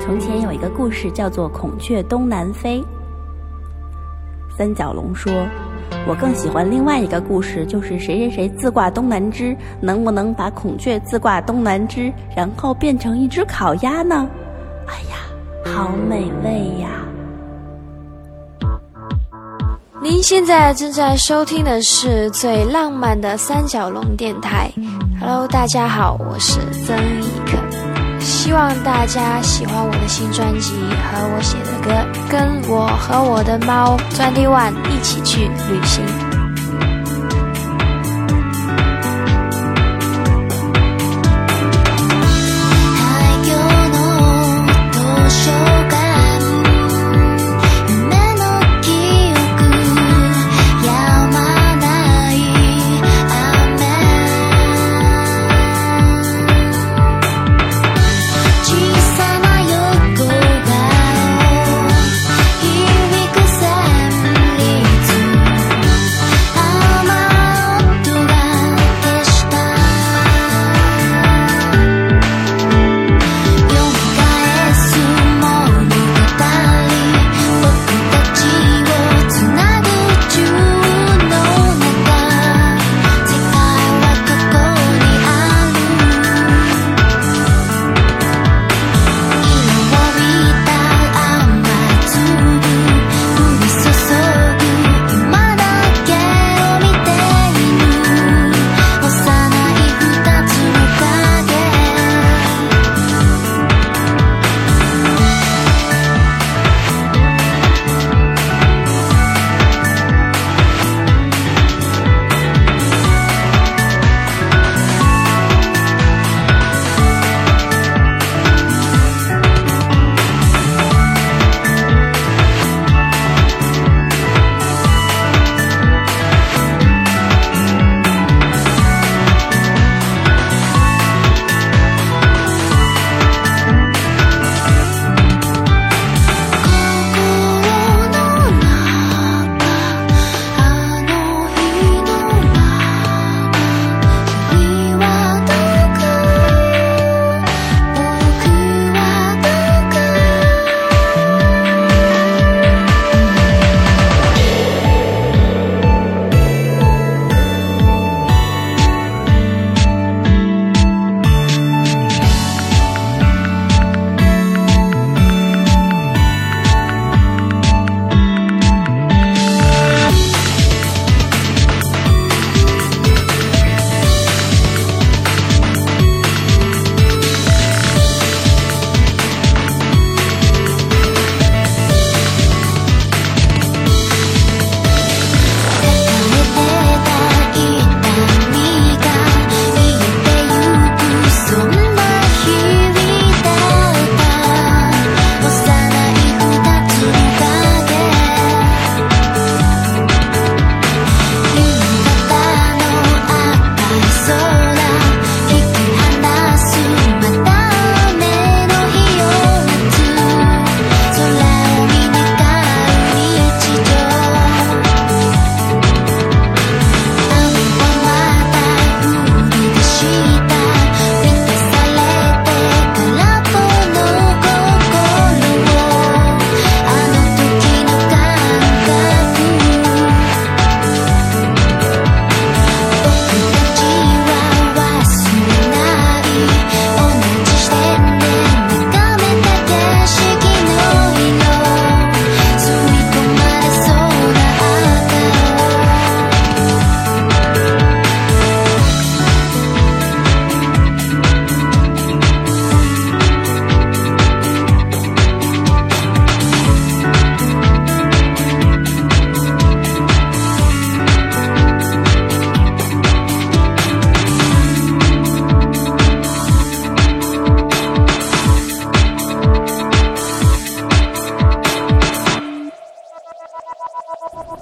从前有一个故事，叫做《孔雀东南飞》。三角龙说：“我更喜欢另外一个故事，就是谁谁谁自挂东南枝，能不能把孔雀自挂东南枝，然后变成一只烤鸭呢？哎呀，好美味呀！”您现在正在收听的是最浪漫的三角龙电台。Hello，大家好，我是曾轶可，希望大家喜欢我的新专辑和我写的歌，跟我和我的猫 Twenty One 一起去旅行。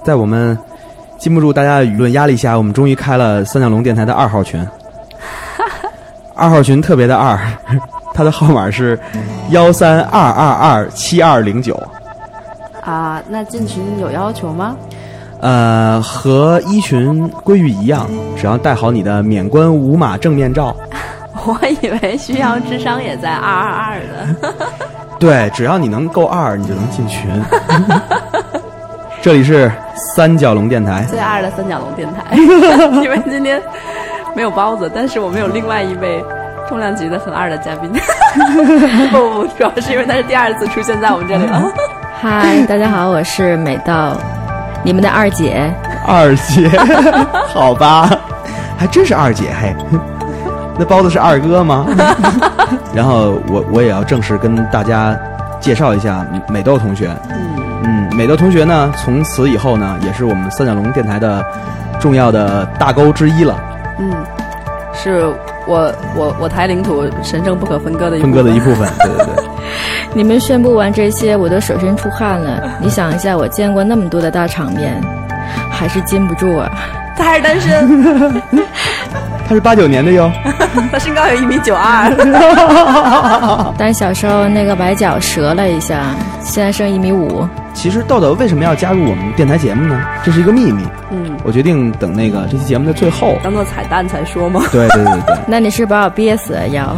在我们禁不住大家的舆论压力下，我们终于开了三角龙电台的二号群。二号群特别的二，它的号码是幺三二二二七二零九。啊，那进群有要求吗？呃，和一群规矩一样，只要带好你的免冠无码正面照。我以为需要智商也在二二二的。对，只要你能够二，你就能进群。这里是三角龙电台，最二的三角龙电台。因为今天没有包子，但是我们有另外一位重量级的很二的嘉宾。不不，主要是因为他是第二次出现在我们这里了。嗨，大家好，我是美豆，你们的二姐。二姐，好吧，还真是二姐嘿。那包子是二哥吗？然后我我也要正式跟大家介绍一下美豆同学。嗯，美豆同学呢，从此以后呢，也是我们三角龙电台的重要的大沟之一了。嗯，是我我我台领土神圣不可分割的一分割的一部分。对对对。你们宣布完这些，我都手心出汗了。你想一下，我见过那么多的大场面。还是禁不住啊！他还是单身，他是八九年的哟，他身高有一米九二，但小时候那个崴脚折了一下，现在剩一米五。其实豆豆为什么要加入我们电台节目呢？这是一个秘密。嗯，我决定等那个这期节目的最后当做彩蛋才说吗？对对对对。那你是把我憋死了？要？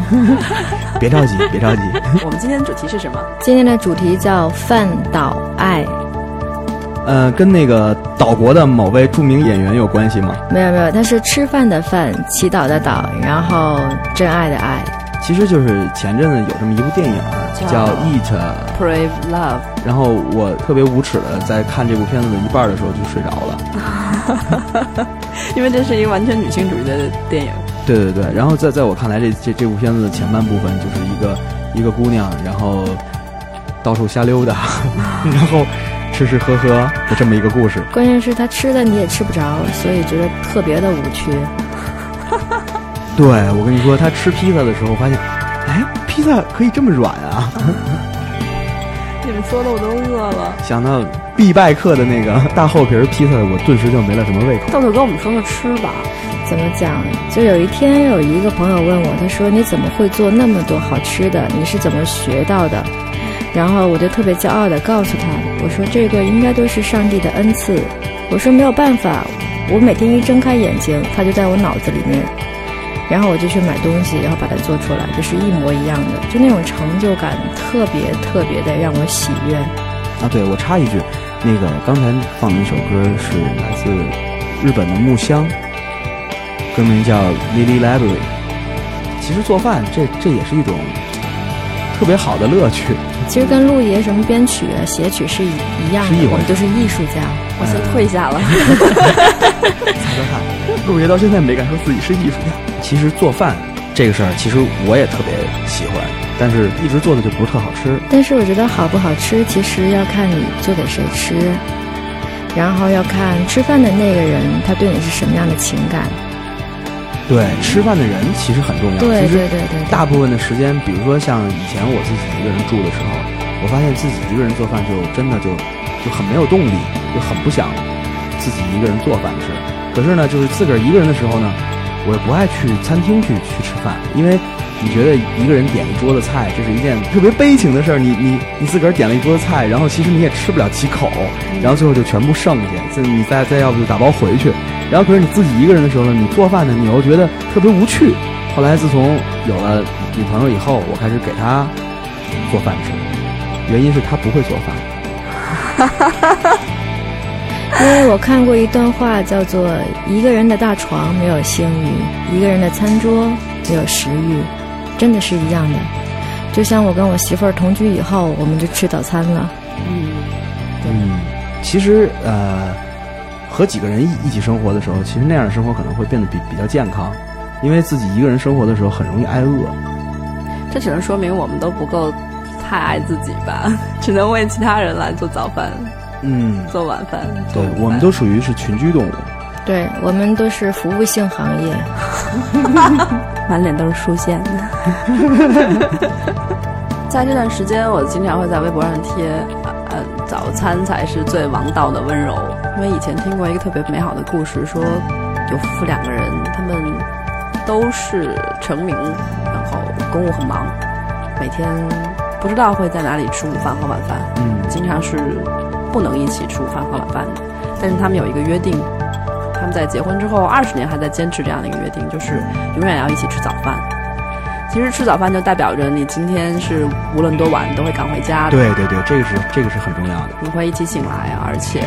别着急，别着急。我们今天的主题是什么？今天的主题叫饭岛爱。呃，跟那个岛国的某位著名演员有关系吗？没有没有，他是吃饭的饭，祈祷的祷，然后真爱的爱。其实就是前阵子有这么一部电影叫《Eat Pray Love》，然后我特别无耻的在看这部片子的一半的时候就睡着了，因为这是一个完全女性主义的电影。对对对，然后在在我看来，这这这部片子的前半部分就是一个一个姑娘，然后到处瞎溜达，然后。吃吃喝喝的这么一个故事，关键是他吃的你也吃不着，所以觉得特别的无趣。对，我跟你说，他吃披萨的时候发现，哎，披萨可以这么软啊！你们说的我都饿了。想到必败客的那个大厚皮披萨，我顿时就没了什么胃口。豆豆跟我们说说吃吧，怎么讲？就有一天有一个朋友问我，他说：“你怎么会做那么多好吃的？你是怎么学到的？”然后我就特别骄傲地告诉他：“我说这个应该都是上帝的恩赐。我说没有办法，我每天一睁开眼睛，它就在我脑子里面。然后我就去买东西，然后把它做出来，就是一模一样的，就那种成就感特别特别的让我喜悦。”啊，对，我插一句，那个刚才放的那首歌是来自日本的木香，歌名叫《Lily Library》。其实做饭这这也是一种特别好的乐趣。其实跟陆爷什么编曲、写曲是一一样的，我们都是艺术家。我先退下了。猜猜看，陆爷到现在没敢说自己是艺术家。其实做饭这个事儿，其实我也特别喜欢，但是一直做的就不是特好吃。但是我觉得好不好吃，其实要看你做给谁吃，然后要看吃饭的那个人他对你是什么样的情感。对，吃饭的人其实很重要。对对对对。大部分的时间，比如说像以前我自己一个人住的时候，我发现自己一个人做饭就真的就就很没有动力，就很不想自己一个人做饭吃。可是呢，就是自个儿一个人的时候呢，我也不爱去餐厅去去吃饭，因为你觉得一个人点一桌子菜，这是一件特别悲情的事儿。你你你自个儿点了一桌子菜，然后其实你也吃不了几口，然后最后就全部剩下，就你再再要不就打包回去。然后可是你自己一个人的时候呢，你做饭呢，你又觉得特别无趣。后来自从有了女朋友以后，我开始给她做饭吃，原因是她不会做饭。因为我看过一段话，叫做“一个人的大床没有性欲，一个人的餐桌没有食欲”，真的是一样的。就像我跟我媳妇儿同居以后，我们就吃早餐了。嗯，嗯，其实呃。和几个人一一起生活的时候，其实那样的生活可能会变得比比较健康，因为自己一个人生活的时候很容易挨饿。这只能说明我们都不够太爱自己吧，只能为其他人来做早饭，嗯，做晚饭。对，我们都属于是群居动物。对，我们都是服务性行业，满脸都是竖线的。在这段时间，我经常会在微博上贴。早餐才是最王道的温柔，因为以前听过一个特别美好的故事，说有夫妇两个人，他们都是成名，然后公务很忙，每天不知道会在哪里吃午饭和晚饭，嗯，经常是不能一起吃午饭和晚饭的。但是他们有一个约定，他们在结婚之后二十年还在坚持这样的一个约定，就是永远要一起吃早饭。其实吃早饭就代表着你今天是无论多晚都会赶回家的，对对对，这个是这个是很重要的。你会一起醒来啊，而且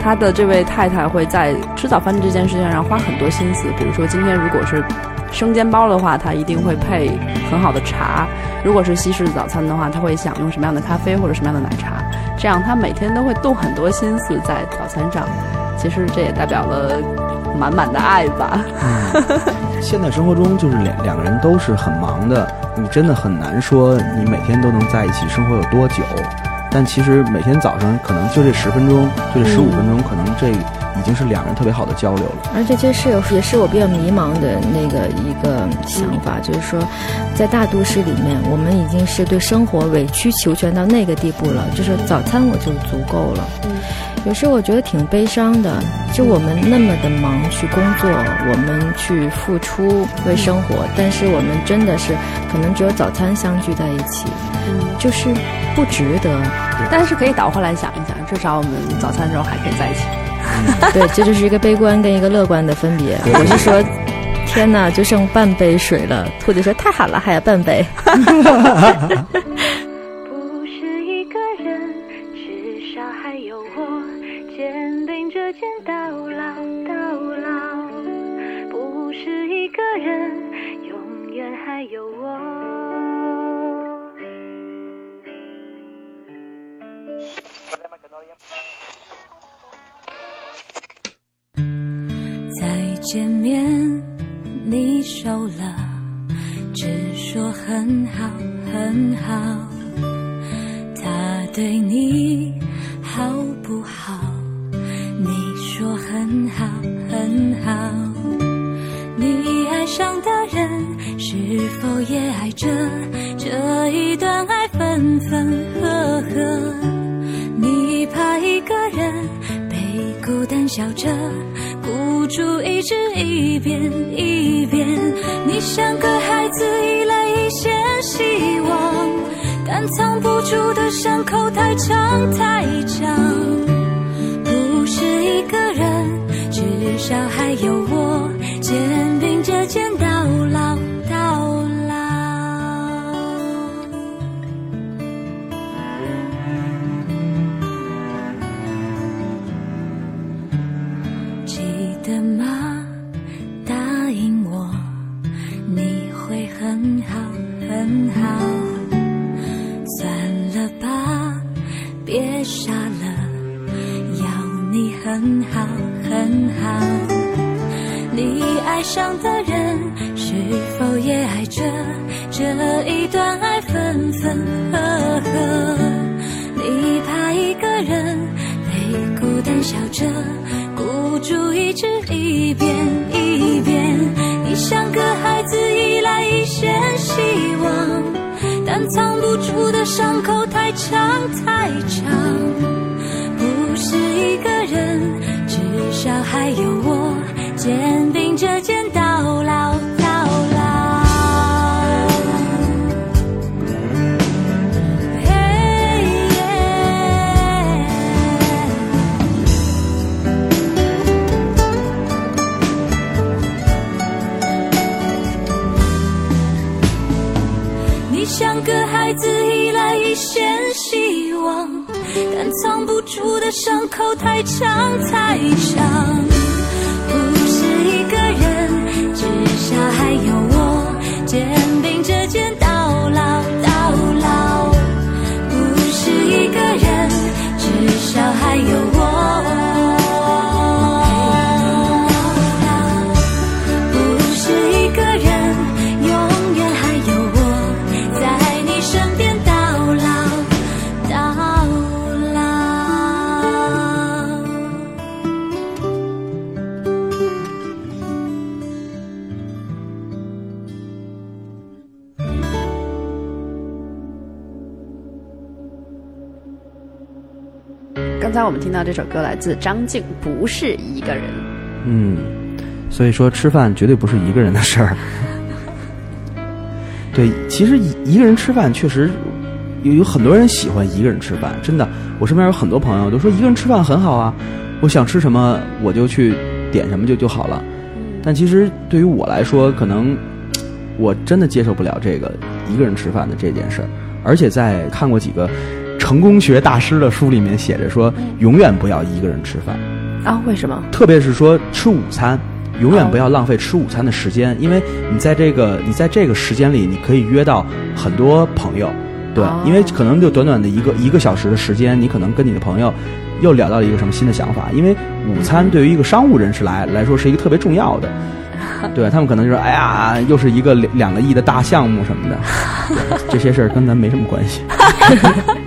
他的这位太太会在吃早饭这件事情上花很多心思。比如说今天如果是生煎包的话，他一定会配很好的茶；如果是西式早餐的话，他会想用什么样的咖啡或者什么样的奶茶。这样他每天都会动很多心思在早餐上。其实这也代表了满满的爱吧。现在生活中就是两两个人都是很忙的，你真的很难说你每天都能在一起生活有多久。但其实每天早上可能就这十分钟，就这十五分钟，可能这已经是两人特别好的交流了。而且这是有也是我比较迷茫的那个一个想法，就是说，在大都市里面，我们已经是对生活委曲求全到那个地步了，就是早餐我就足够了。有时候我觉得挺悲伤的，就我们那么的忙去工作，我们去付出为生活，但是我们真的是可能只有早餐相聚在一起，就是不值得。但是可以倒过来想一想，至少我们早餐的时候还可以在一起。对，这就是一个悲观跟一个乐观的分别。我是说，天哪，就剩半杯水了。兔子说：“太好了，还有半杯。”不住的伤口太长太长。不是一个人，至少还有我，上伤口太长太长。不是一个人，至少还有我，我们听到这首歌来自张静，不是一个人。嗯，所以说吃饭绝对不是一个人的事儿。对，其实一一个人吃饭确实有有很多人喜欢一个人吃饭，真的，我身边有很多朋友都说一个人吃饭很好啊，我想吃什么我就去点什么就就好了。但其实对于我来说，可能我真的接受不了这个一个人吃饭的这件事儿，而且在看过几个成功学大师的书里面写着说，永远不要一个人吃饭，啊？为什么？特别是说吃午餐，永远不要浪费吃午餐的时间，因为你在这个你在这个时间里，你可以约到很多朋友，对，哦因为可能就短短的一个一个小时的时间，你可能跟你的朋友又聊到了一个什么新的想法，因为午餐对于一个商务人士来来说是一个特别重要的。对他们可能就说：“哎呀，又是一个两两个亿的大项目什么的，这些事儿跟咱没什么关系。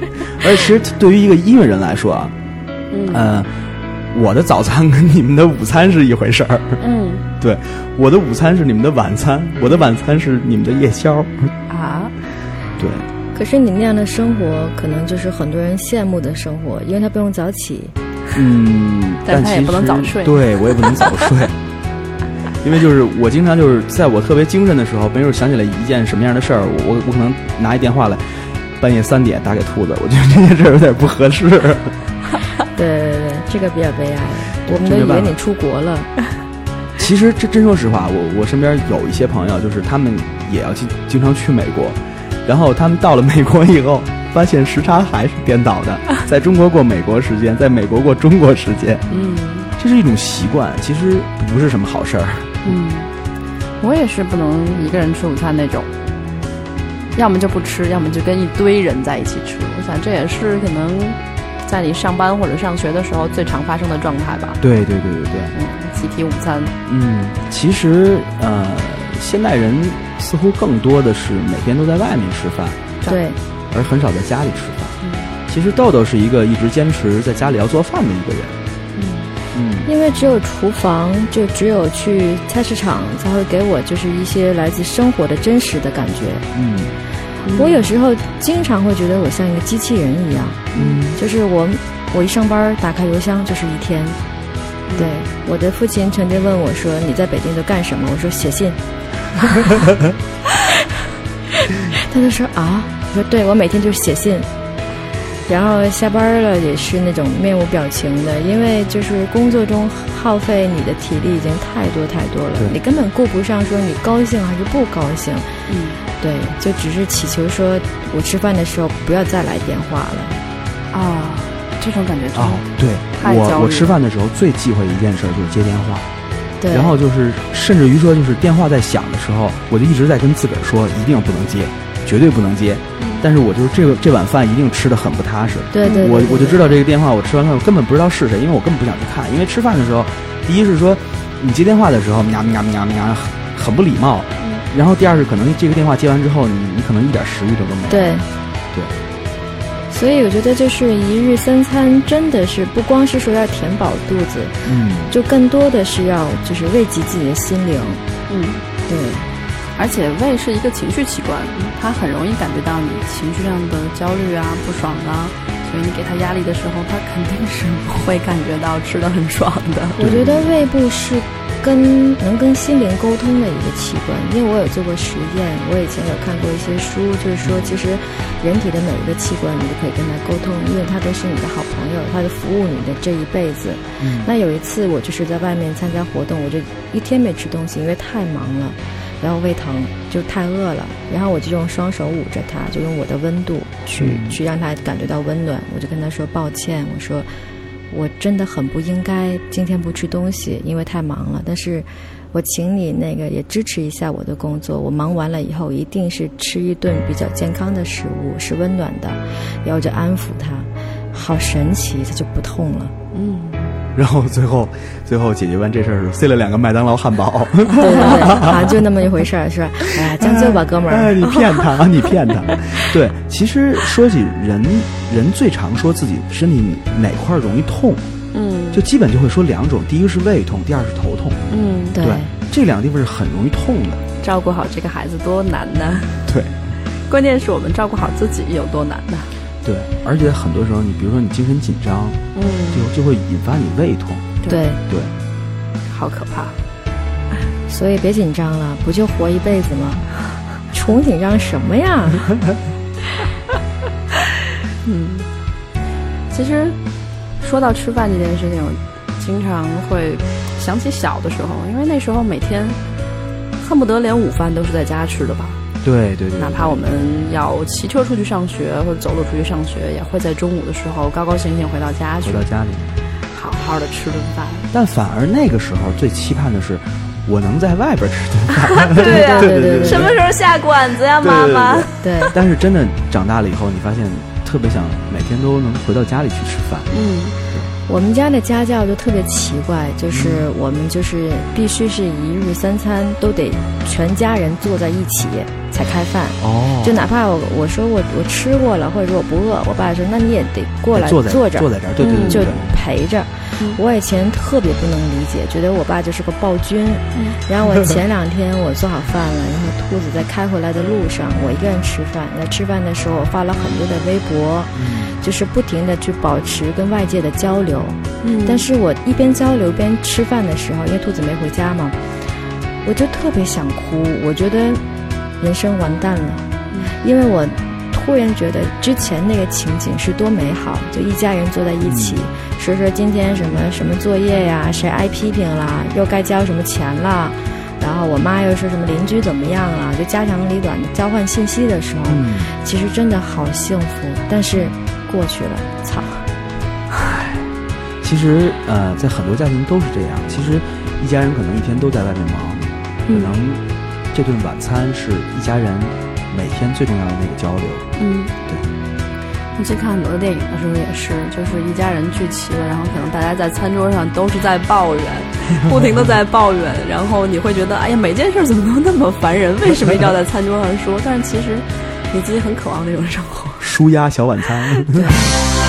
而其实对于一个音乐人来说啊，呃，我的早餐跟你们的午餐是一回事儿。嗯 对，我的午餐是你们的晚餐，我的晚餐是你们的夜宵。啊，对，可是你那样的生活，可能就是很多人羡慕的生活，因为他不用早起。嗯，但他也不能实早睡对我也不能早睡，因为就是我经常就是在我特别精神的时候，没准想起来一件什么样的事儿，我我可能拿一电话来，半夜三点打给兔子，我觉得这件事儿有点不合适。对对对，这个比较悲哀。我们都以为你出国了，其实真真说实话，我我身边有一些朋友，就是他们也要经经常去美国，然后他们到了美国以后，发现时差还是颠倒的，在中国过美国时间，在美国过中国时间，嗯这是一种习惯，其实不是什么好事儿。嗯，我也是不能一个人吃午餐那种，要么就不吃，要么就跟一堆人在一起吃。我想这也是可能在你上班或者上学的时候最常发生的状态吧。对对对对对，嗯，集体午餐，嗯，其实呃，现代人似乎更多的是每天都在外面吃饭，对，而很少在家里吃饭。其实豆豆是一个一直坚持在家里要做饭的一个人。嗯因为只有厨房，就只有去菜市场，才会给我就是一些来自生活的真实的感觉。嗯我有时候经常会觉得我像一个机器人一样，嗯就是我我一上班打开邮箱就是一天。对，我的父亲曾经问我说：“你在北京都干什么？”我说：“写信。” 他就说：“啊？”我说：“对，我每天就是写信。”然后下班了也是那种面无表情的，因为就是工作中耗费你的体力已经太多太多了，你根本顾不上说你高兴还是不高兴。嗯，对，就只是祈求说我吃饭的时候不要再来电话了。啊，这种感觉真的哦，对我我吃饭的时候最忌讳一件事儿就是接电话，对，然后就是甚至于说就是电话在响的时候，我就一直在跟自个儿说一定不能接，绝对不能接。但是我就是这个这碗饭一定吃的很不踏实。对对对对我我就知道这个电话，我吃完饭我根本不知道是谁，因为我根本不想去看。因为吃饭的时候，第一是说你接电话的时候喵喵喵喵很很不礼貌，然后第二是可能这个电话接完之后，你你可能一点食欲都都没有。对对。所以我觉得就是一日三餐真的是不光是说要填饱肚子，嗯，就更多的是要就是慰藉自己的心灵。嗯。对，而且胃是一个情绪器官，它很容易感觉到你情绪上的焦虑啊、不爽啊，所以你给它压力的时候，它肯定是不会感觉到吃的很爽的。我觉得胃部是跟能跟心灵沟通的一个器官，因为我有做过实验，我以前有看过一些书，就是说其实人体的每一个器官你都可以跟它沟通，因为它都是你的好朋友，它就服务你的这一辈子。那有一次我就是在外面参加活动，我就一天没吃东西，因为太忙了。然后胃疼，就太饿了，然后我就用双手捂着它，就用我的温度去、去让它感觉到温暖。我就跟他说抱歉，我说我真的很不应该今天不吃东西，因为太忙了。但是我请你那个也支持一下我的工作，我忙完了以后一定是吃一顿比较健康的食物，是温暖的，然后就安抚他。好神奇，它就不痛了。嗯，然后最后最后解决完这事儿，塞了两个麦当劳汉堡。对对对，啊，就那么一回事儿，是吧？哎呀，将就吧，哥们哎，儿。你骗他，你 骗他。对，其实说起人，人最常说自己身体哪块儿容易痛，嗯就基本就会说两种，第一个是胃痛，第二是头痛。嗯，对这两个地方是很容易痛的。照顾好这个孩子多难呢？对关键是我们照顾好自己有多难呢？对，而且很多时候，你比如说你精神紧张，嗯，就就会引发你胃痛。对，对，好可怕。所以别紧张了，不就活一辈子吗？穷紧张什么呀？嗯，其实说到吃饭这件事情，我经常会想起小的时候，因为那时候每天恨不得连午饭都是在家吃的吧。对对对，哪怕我们要骑车出去上学或者走路出去上学，也会在中午的时候高高兴兴回到家去回，到家里。好好的吃顿饭。但反而那个时候最期盼的是，我能在外边吃顿饭。对呀、对对对什么时候下馆子呀，对妈妈？对，但是真的长大了以后，你发现特别想每天都能回到家里去吃饭。嗯，我们家的家教就特别奇怪，就是我们就是必须是一日三餐都得全家人坐在一起才开饭。哦就哪怕我我说我我吃过了，或者说我不饿，我爸说那你也得过来坐着，坐在这儿，对对对就。陪着。我以前特别不能理解，觉得我爸就是个暴君。然后我前两天我做好饭了，然后兔子在开回来的路上，我一个人吃饭。在吃饭的时候，我发了很多的微博，就是不停的去保持跟外界的交流。嗯但是我一边交流边吃饭的时候，因为兔子没回家嘛，我就特别想哭。我觉得人生完蛋了，因为我突然觉得之前那个情景是多美好，就一家人坐在一起，说说今天什么什么作业呀，谁挨批评了，又该交什么钱了。然后我妈又说什么邻居怎么样了，就家长里短的交换信息的时候，嗯，其实真的好幸福。但是过去了，操！唉其实呃，在很多家庭都是这样。其实一家人可能一天都在外面忙，可能这顿晚餐是一家人每天最重要的那个交流。嗯，对。你去看很多电影的时候也是，就是一家人聚齐了，然后可能大家在餐桌上都是在抱怨，不停的在抱怨，然后你会觉得，哎呀，每件事怎么都那么烦人？为什么一定要在餐桌上说？但是其实你自己很渴望那种生活。舒压小晚餐。Boxing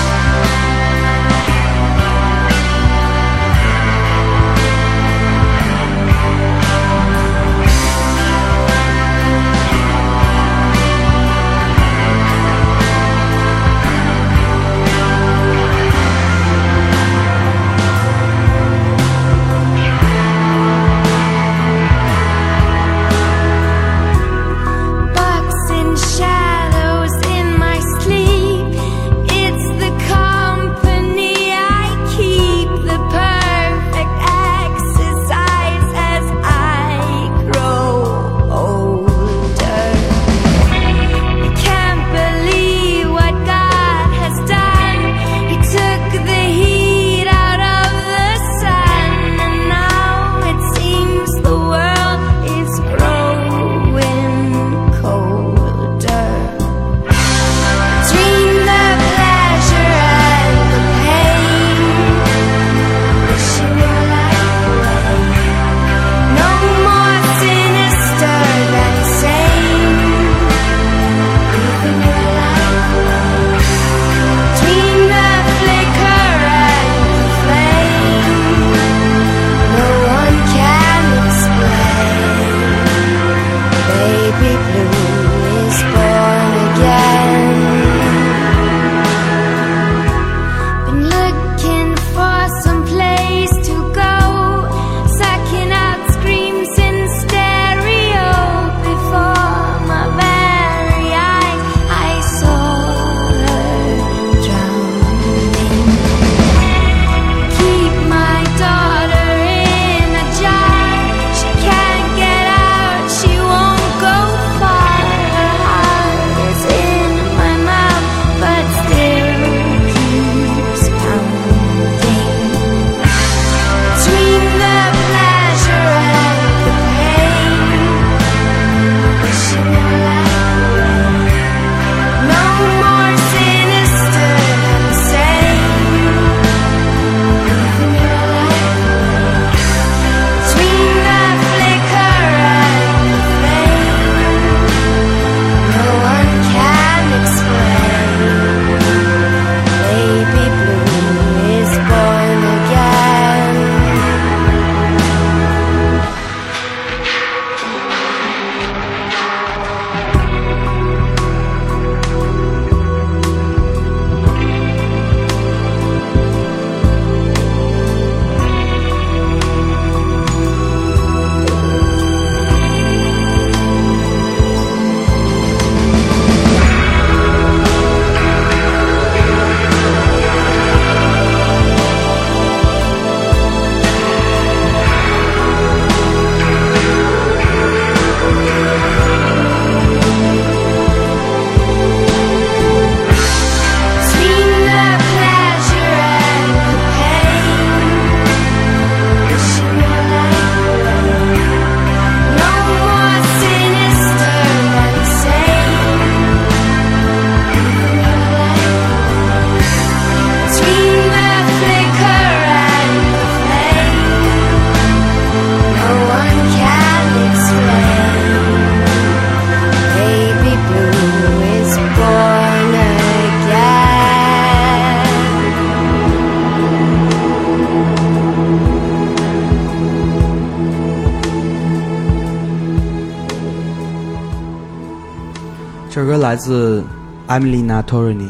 Emilina Torrini，《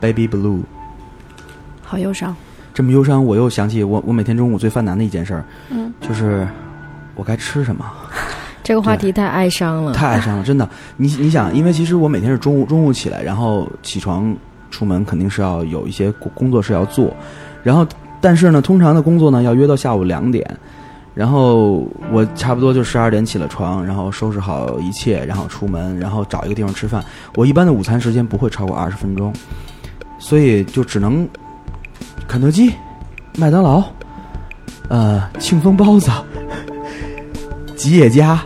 Baby Blue》。好忧伤。这么忧伤，我又想起我我每天中午最犯难的一件事儿，嗯，就是我该吃什么。这个话题太哀伤了，太哀伤了，真的。你你想，因为其实我每天是中午中午起来，然后起床出门，肯定是要有一些工工作是要做，然后但是呢，通常的工作呢要约到下午两点，然后我差不多就十二点起了床，然后收拾好一切，然后出门，然后找一个地方吃饭。我一般的午餐时间不会超过二十分钟，所以就只能肯德基、麦当劳、呃庆丰包子、吉野家。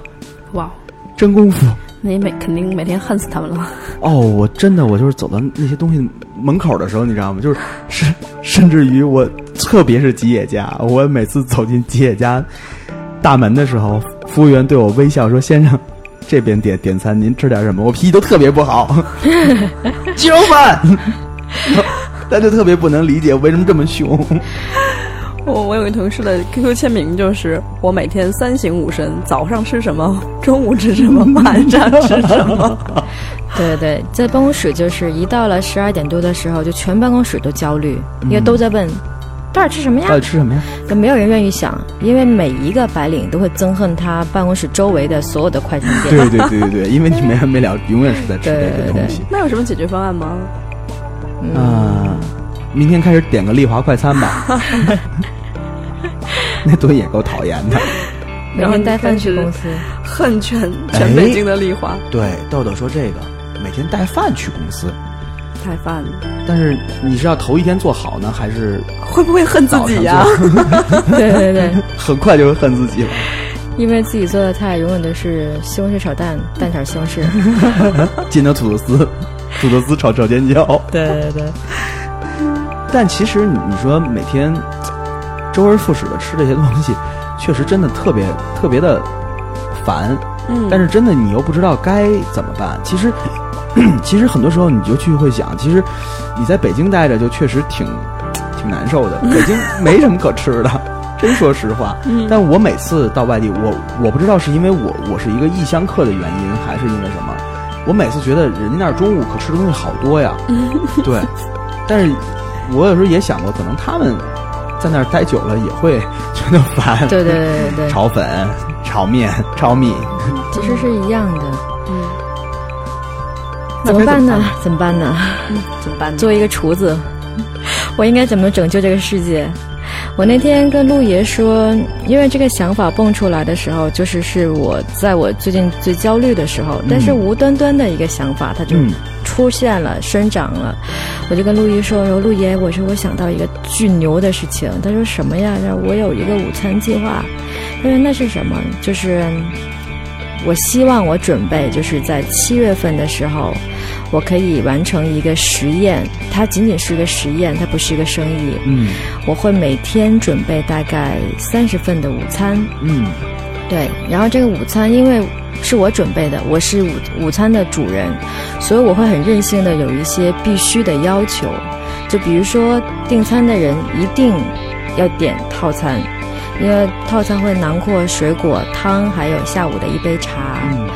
哇，真功夫！你每肯定每天恨死他们了。哦，我真的，我就是走到那些东西门口的时候，你知道吗？就是甚甚至于我，特别是吉野家，我每次走进吉野家大门的时候，服务员对我微笑说：“先生，这边点点餐，您吃点什么？”我脾气都特别不好，鸡肉饭，他就特别不能理解我为什么这么凶。我我有个同事的 QQ 签名就是我每天三省吾身，早上吃什么，中午吃什么，晚上吃什么。对对，在办公室就是一到了十二点多的时候，就全办公室都焦虑，因为都在问，到底吃什么呀？到底吃什么呀？就没有人愿意想，因为每一个白领都会憎恨他办公室周围的所有的快餐店。对对对对对，因为你没完没了，永远是在吃这个东西。那有什么解决方案吗？嗯，明天开始点个丽华快餐吧。那顿也够讨厌的，每天带饭去公司，恨全全北京的丽华。对，豆豆说这个每天带饭去公司，带饭。但是你是要头一天做好呢，还是会不会恨自己呀？对对对，很快就会恨自己了。因为自己做的菜永远都是西红柿炒蛋、蛋炒西红柿，煎的土豆丝、土豆丝炒炒尖椒。对对对。但其实你你说每天。周而复始的吃这些东西，确实真的特别特别的烦。嗯，但是真的你又不知道该怎么办。其实，其实很多时候你就去会想，其实你在北京待着就确实挺挺难受的。北京没什么可吃的，真说实话。嗯，但我每次到外地，我我不知道是因为我我是一个异乡客的原因，还是因为什么，我每次觉得人家那儿中午可吃的东西好多呀。对，但是我有时候也想过，可能他们。在那儿待久了也会 觉得烦。对对对对 炒粉、炒面、炒米，其实是一样的。嗯。怎么办呢？怎么办呢？怎么办？作为一个厨子，我应该怎么拯救这个世界？我那天跟陆爷说，因为这个想法蹦出来的时候，就是是我在我最近最焦虑的时候，但是无端端的一个想法，它就出现了、生长了。我就跟陆毅说：“我说陆爷，我说我想到一个巨牛的事情。”他说：“什么呀？”他说：“我有一个午餐计划。”他说：“那是什么？就是我希望我准备，就是在七月份的时候。”我可以完成一个实验，它仅仅是一个实验，它不是一个生意。嗯，我会每天准备大概三十份的午餐。嗯，对。然后这个午餐因为是我准备的，我是午午餐的主人，所以我会很任性的有一些必须的要求。就比如说订餐的人一定要点套餐，因为套餐会囊括水果、汤，还有下午的一杯茶。嗯。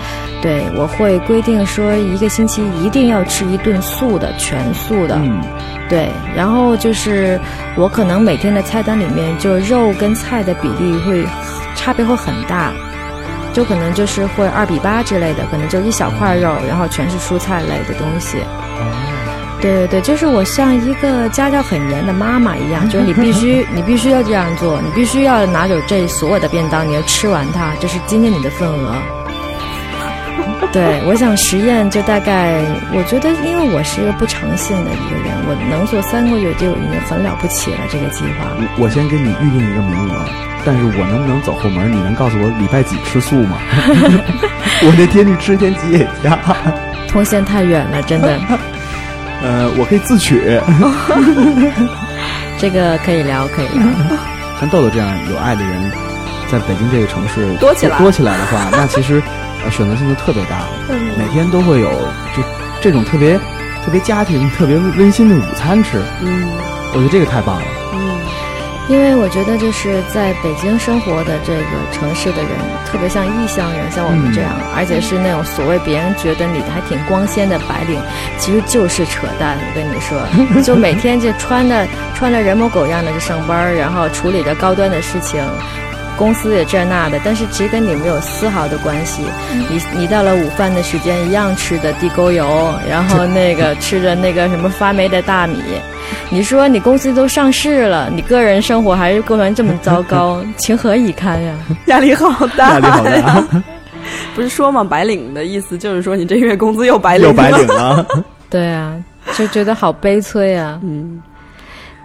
对，我会规定说一个星期一定要吃一顿素的，全素的。嗯，对，然后就是我可能每天的菜单里面就肉跟菜的比例会差别会很大，就可能就是会二比八之类的，可能就一小块肉，然后全是蔬菜类的东西。对对对，就是我像一个家教很严的妈妈一样，就是你必须你必须要这样做，你必须要拿走这所有的便当，你要吃完它，这是今天你的份额。对，我想实验就大概，我觉得因为我是一个不诚信的一个人，我能做三个月就已经很了不起了。这个计划，我先给你预定一个名额，但是我能不能走后门？你能告诉我礼拜几吃素吗？我那天去吃天吉野家，通县太远了，真的。呃，我可以自取。这个可以聊，可以聊。像豆豆这样有爱的人，在北京这个城市多起来多起来的话，那其实。呃，选择性就特别大，每天都会有就这种特别特别家庭、特别温馨的午餐吃。嗯，我觉得这个太棒了。嗯，因为我觉得就是在北京生活的这个城市的人，特别像异乡人，像我们这样，而且是那种所谓别人觉得你还挺光鲜的白领，其实就是扯淡。我跟你说，就每天就穿的穿的人模狗样的就上班，然后处理着高端的事情。公司也这那的，但是其实跟你没有丝毫的关系。你你到了午饭的时间，一样吃的地沟油，然后那个吃着那个什么发霉的大米。你说你公司都上市了，你个人生活还是过成这么糟糕，情何以堪呀？压力好大，压力好大。不是说嘛，白领的意思就是说你这月工资又白领又白领了。对啊，就觉得好悲催啊。嗯。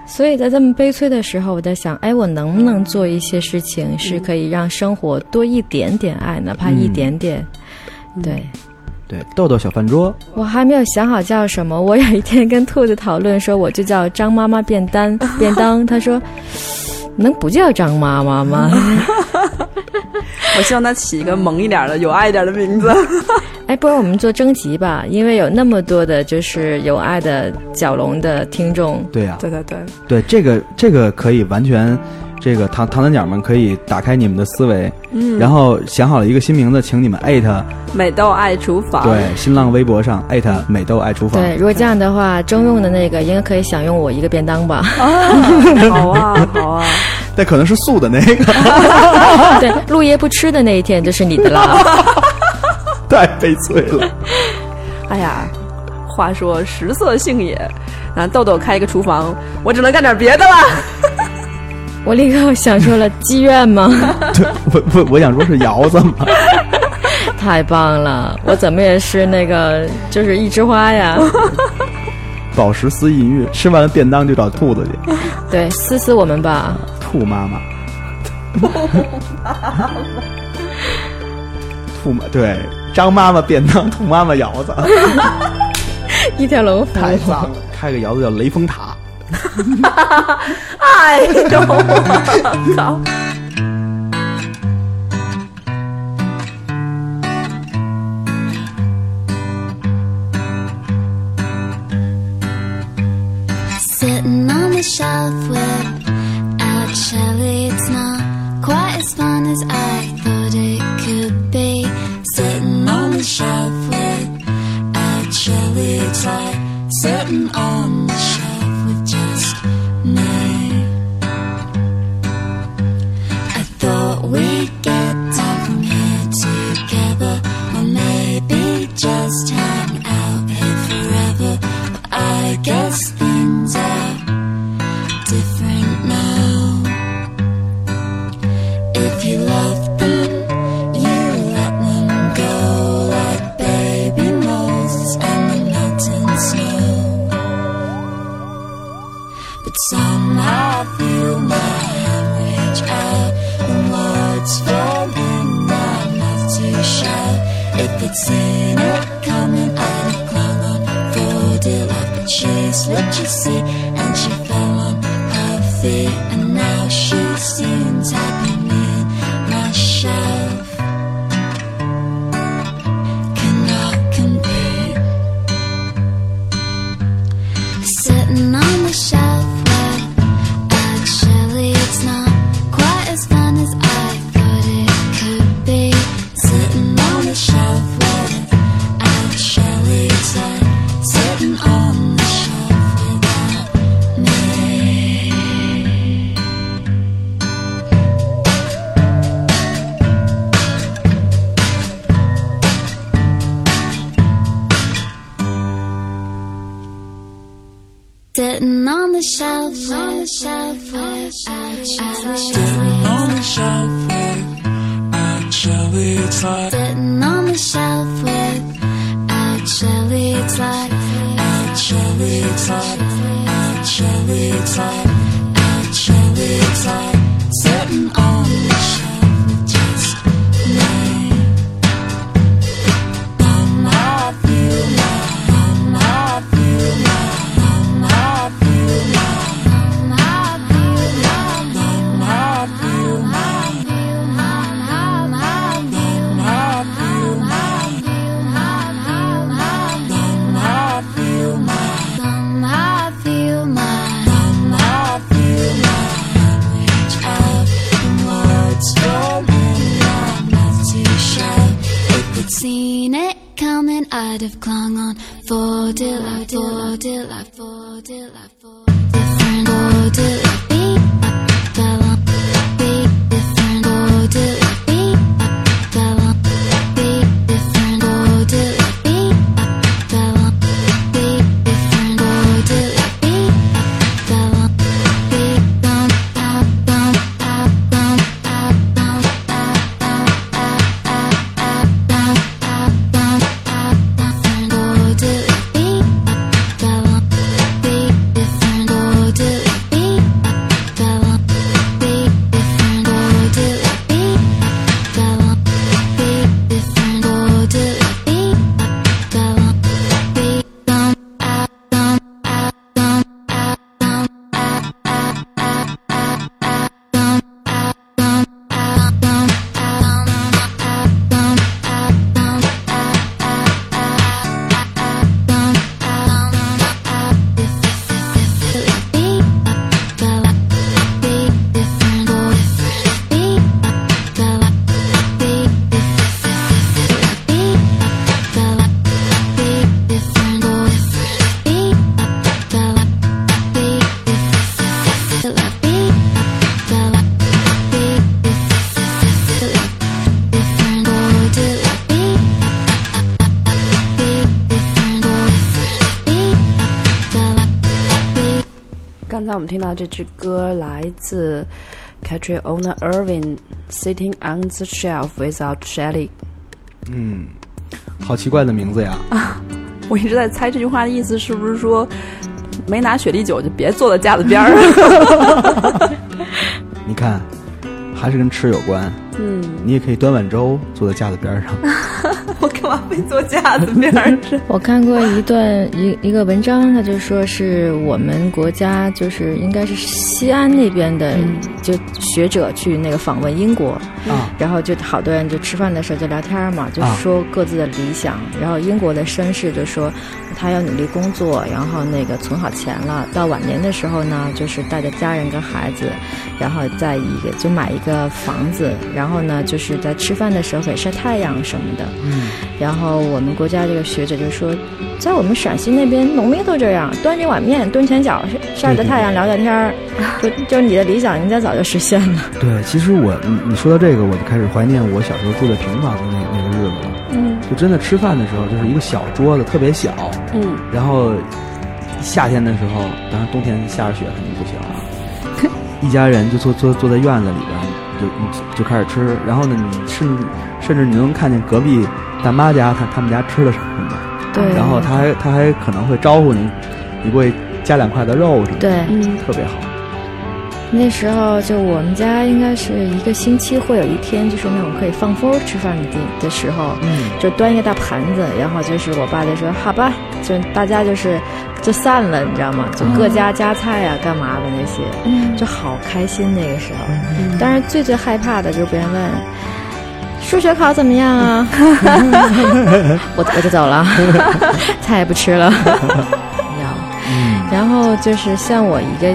所以在这么悲催的时候，我在想，哎，我能不能做一些事情，是可以让生活多一点点爱，哪怕一点点？对，对，豆豆小饭桌。我还没有想好叫什么。我有一天跟兔子讨论说，我就叫张妈妈便当便当。他说，能不叫张妈妈吗？我希望他起一个萌一点的、有爱一点的名字。哎，不然我们做征集吧，因为有那么多的，就是有爱的角龙的听众。对呀，对对对，对这个这个可以完全，这个唐唐三角们可以打开你们的思维，嗯，然后想好了一个新名字，请你们艾特美豆爱厨房，对，新浪微博上艾特美豆爱厨房。对，如果这样的话，征用的那个应该可以享用我一个便当吧？好啊，好啊，但可能是素的那个。对，陆爷不吃的那一天就是你的了。太悲催了！哎呀，话说食色性也，啊，豆豆开一个厨房，我只能干点别的了。我立刻想说了，妓院吗？对，我我我想说是窑子嘛。太棒了，我怎么也是那个，就是一枝花呀。宝石思淫欲，吃完了便当就找兔子去。对，思思我们吧，兔妈妈。兔妈对。张妈妈便当，兔妈妈窑子，一条龙服务，太脏了。开个窑子叫雷峰塔。哎呦，操！Sitting I'll shout for it. I'll Sitting on the shelf with a jelly. Sitting on the shelf with a jelly. A jelly. A jelly. A jelly. Sitting on 我们听到这支歌来自 Catriona Irving，《Sitting on the Shelf Without Shelly》。嗯，好奇怪的名字呀！我一直在猜这句话的意思是不是说没拿雪莉酒就别坐在架子边儿？你看，还是跟吃有关。嗯，你也可以端碗粥坐在架子边上。我干嘛非坐架子边儿上？我看过一段一一个文章，他就说是我们国家就是应该是西安那边的，就学者去那个访问英国，啊然后就好多人就吃饭的时候就聊天嘛，就啊说各自的理想。然后英国的绅士就说他要努力工作，然后那个存好钱了，到晚年的时候呢，就是带着家人跟孩子，然后再一个就买一个房子，然后呢就是在吃饭的时候可以晒太阳什么的。嗯，然后我们国家这个学者就说，在我们陕西那边，农民都这样，端着碗面，蹲前脚，晒着太阳聊聊天儿，就就是你的理想应该早就实现了。对，其实我你你说到这个，我就开始怀念我小时候住在平房的那那个日子了。嗯，就真的吃饭的时候，就是一个小桌子，特别小，嗯，然后夏天的时候，当然冬天下着雪肯定不行啊。一家人就坐坐坐在院子里边，就就就开始吃。然后呢，你甚甚至你能看见隔壁大妈家他他们家吃的什么，对。然后他还他还可能会招呼你，你过去加两块的肉什么的，对，嗯特别好。那时候就我们家应该是一个星期会有一天，就是那种可以放风吃饭的地的时候，嗯，就端一个大盘子，然后就是我爸就说好吧，就大家就是就散了，你知道吗？就各家夹菜啊、干嘛的那些，嗯就好开心那个时候。但是最最害怕的就是别人问数学考怎么样啊，我我就走了，菜也不吃了。要，然后就是像我一个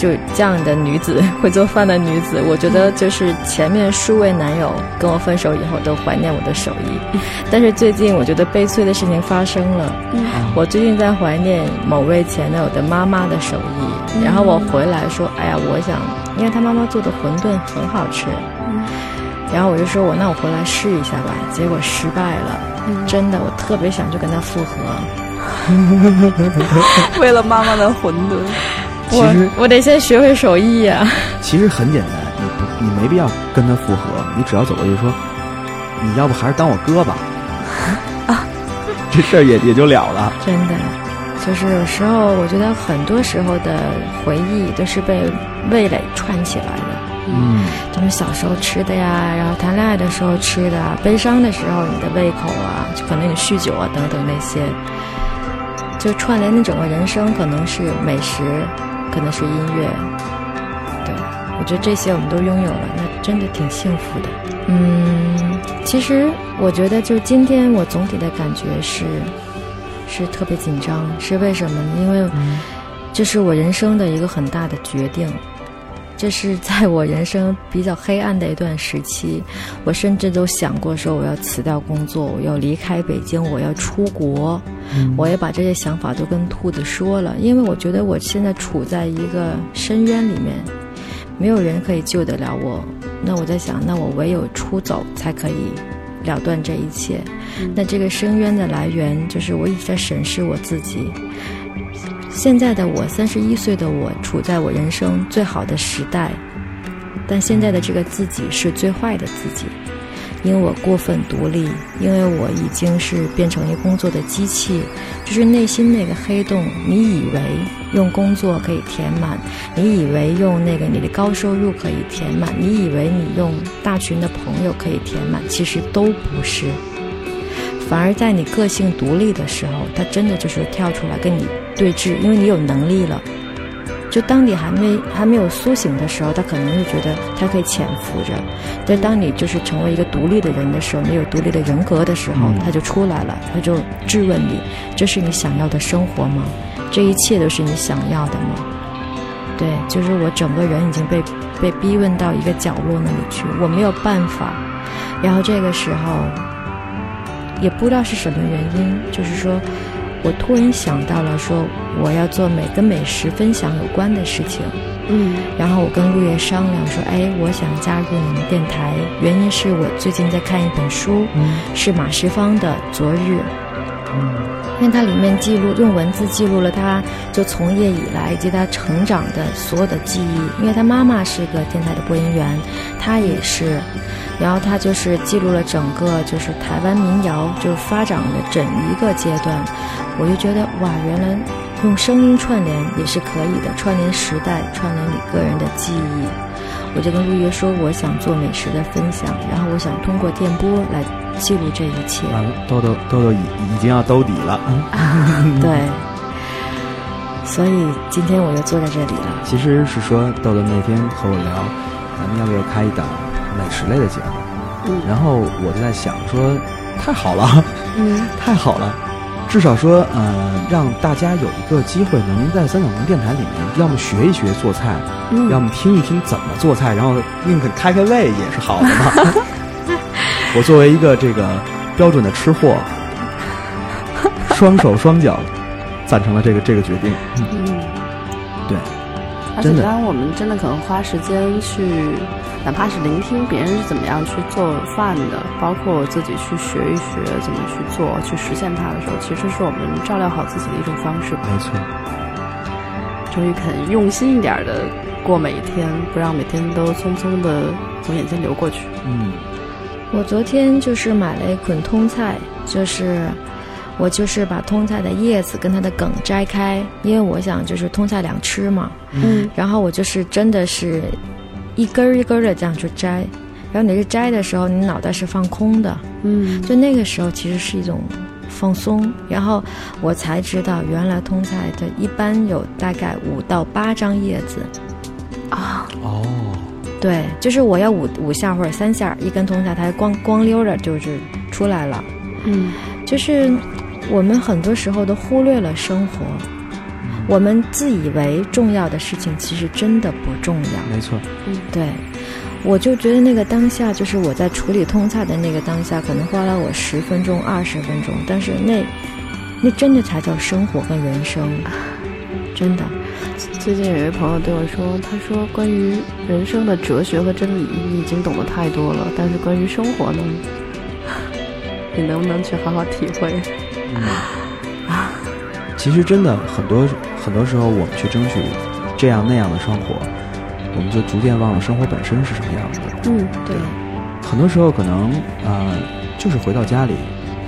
就这样的女子，会做饭的女子，我觉得就是前面数位男友跟我分手以后都怀念我的手艺，但是最近我觉得悲催的事情发生了，我最近在怀念某位前男友的妈妈的手艺，然后我回来说，哎呀，我想，因为他妈妈做的馄饨很好吃，然后我就说我那我回来试一下吧，结果失败了，真的，我特别想去跟他复合。为了妈妈的馄饨，其实我我得先学会手艺呀、其实很简单，你不你没必要跟他复合，你只要走过去说，你要不还是当我哥吧，啊，这事儿也也就了了。真的，就是有时候我觉得很多时候的回忆都是被味蕾串起来的。嗯，就是小时候吃的呀，然后谈恋爱的时候吃的啊，悲伤的时候你的胃口啊，就可能你酗酒啊等等那些，就串联你整个人生，可能是美食，可能是音乐。对，我觉得这些我们都拥有了，那真的挺幸福的。嗯，其实我觉得就今天我总体的感觉是，是特别紧张，是为什么呢？因为这是我人生的一个很大的决定。这是在我人生比较黑暗的一段时期，我甚至都想过说我要辞掉工作，我要离开北京，我要出国。我也把这些想法都跟兔子说了，因为我觉得我现在处在一个深渊里面，没有人可以救得了我。那我在想，那我唯有出走才可以了断这一切。那这个深渊的来源，就是我一直在审视我自己。现在的我，三十一岁的我，处在我人生最好的时代，但现在的这个自己是最坏的自己，因为我过分独立，因为我已经是变成一工作的机器，就是内心那个黑洞，你以为用工作可以填满，你以为用那个你的高收入可以填满，你以为你用大群的朋友可以填满，其实都不是。反而在你个性独立的时候，他真的就是跳出来跟你对峙，因为你有能力了。就当你还没还没有苏醒的时候，他可能会觉得他可以潜伏着；但当你就是成为一个独立的人的时候，你有独立的人格的时候，他就出来了，他就质问你：这是你想要的生活吗？这一切都是你想要的吗？对，就是我整个人已经被被逼问到一个角落那里去，我没有办法。然后这个时候。也不知道是什么原因，就是说，我突然想到了，说我要做每个美食分享有关的事情。嗯，然后我跟陆叶商量说，哎，我想加入你们电台，原因是我最近在看一本书，是马世芳的《昨日》。嗯。因为它里面记录用文字记录了他就从业以来以及他成长的所有的记忆。因为他妈妈是个电台的播音员，他也是，然后他就是记录了整个就是台湾民谣就发展的整一个阶段。我就觉得哇，原来用声音串联也是可以的，串联时代，串联你个人的记忆。我就跟陆约说，我想做美食的分享，然后我想通过电波来。记录这一切。豆豆豆豆已已经要兜底了。对，所以今天我又坐在这里了。其实是说，豆豆那天和我聊，咱们要不要开一档美食类的节目？嗯。然后我就在想说，太好了，嗯，太好了，至少说，呃，让大家有一个机会，能在三角龙电台里面，要么学一学做菜，要么听一听怎么做菜，然后宁可开开胃也是好的嘛。我作为一个这个标准的吃货，双手双脚赞成了这个这个决定。嗯，对，而且当然我们真的可能花时间去，哪怕是聆听别人是怎么样去做饭的，包括自己去学一学怎么去做，去实现它的时候，其实是我们照料好自己的一种方式。没错，终于肯用心一点的过每一天，不让每天都匆匆的从眼前流过去。嗯。我昨天就是买了一捆通菜，就是我就是把通菜的叶子跟它的梗摘开，因为我想就是通菜两吃嘛。嗯。然后我就是真的是一根儿一根儿的这样去摘，然后你去摘的时候，你脑袋是放空的。嗯。就那个时候其实是一种放松，然后我才知道原来通菜的一般有大概五到八张叶子。啊。哦。对，就是我要五五下或者三下，一根通菜它光光溜着就是出来了。嗯，就是我们很多时候都忽略了生活，我们自以为重要的事情其实真的不重要。没错，嗯，对，我就觉得那个当下，就是我在处理通菜的那个当下，可能花了我十分钟、二十分钟，但是那那真的才叫生活跟人生，真的。最近有一位朋友对我说：“他说关于人生的哲学和真理，你已经懂得太多了。但是关于生活呢，你能不能去好好体会？”啊，其实真的很多很多时候，我们去争取这样那样的生活，我们就逐渐忘了生活本身是什么样子的。嗯，对。很多时候可能啊，就是回到家里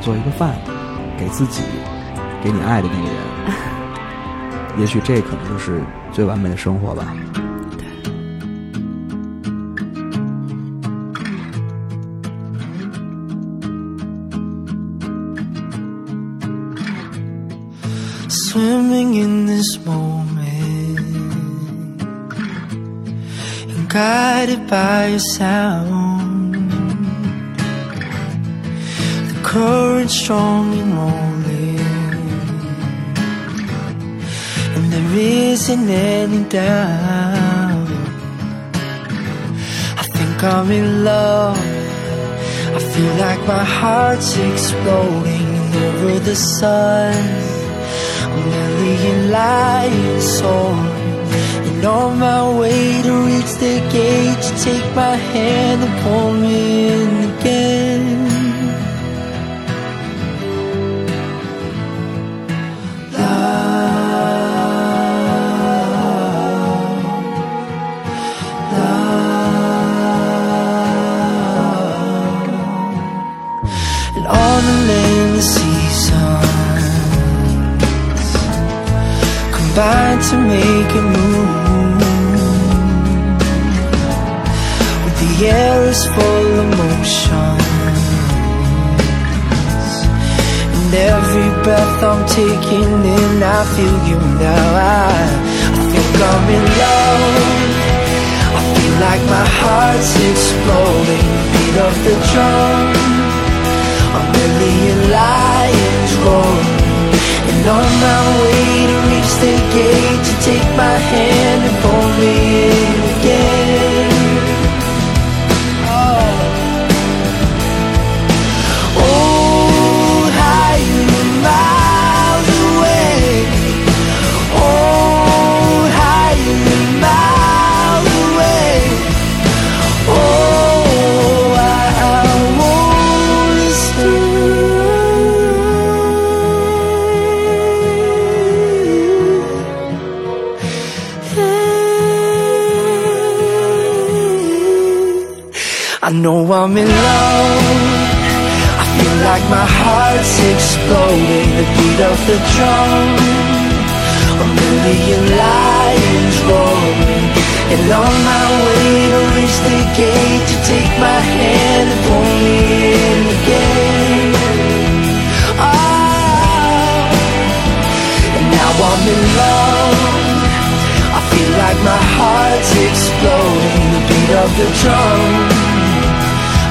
做一个饭，给自己，给你爱的那个人。也许这可能就是最完美的生活吧。This moment, and guided by your sound, the current strong and rolling. And there isn't any doubt I think I'm in love. I feel like my heart's exploding over the sun. A million lights soaring. And on my way to reach the gate, you take my hand and pull me in again. Combine to make a move. With the air is full of motions, and every breath I'm taking in, I feel you now. I, I think I'm in love. I feel like my heart's exploding, beat of the drum. A million lions roaring And on my way to reach the gate You take my hand and pull me in I'm in love. I feel like my heart's exploding. The beat of the drum. A million lions roaring And on my way to reach the gate You take my hand and pull me in again oh, And now I'm in love I feel like my heart's exploding The beat of the drum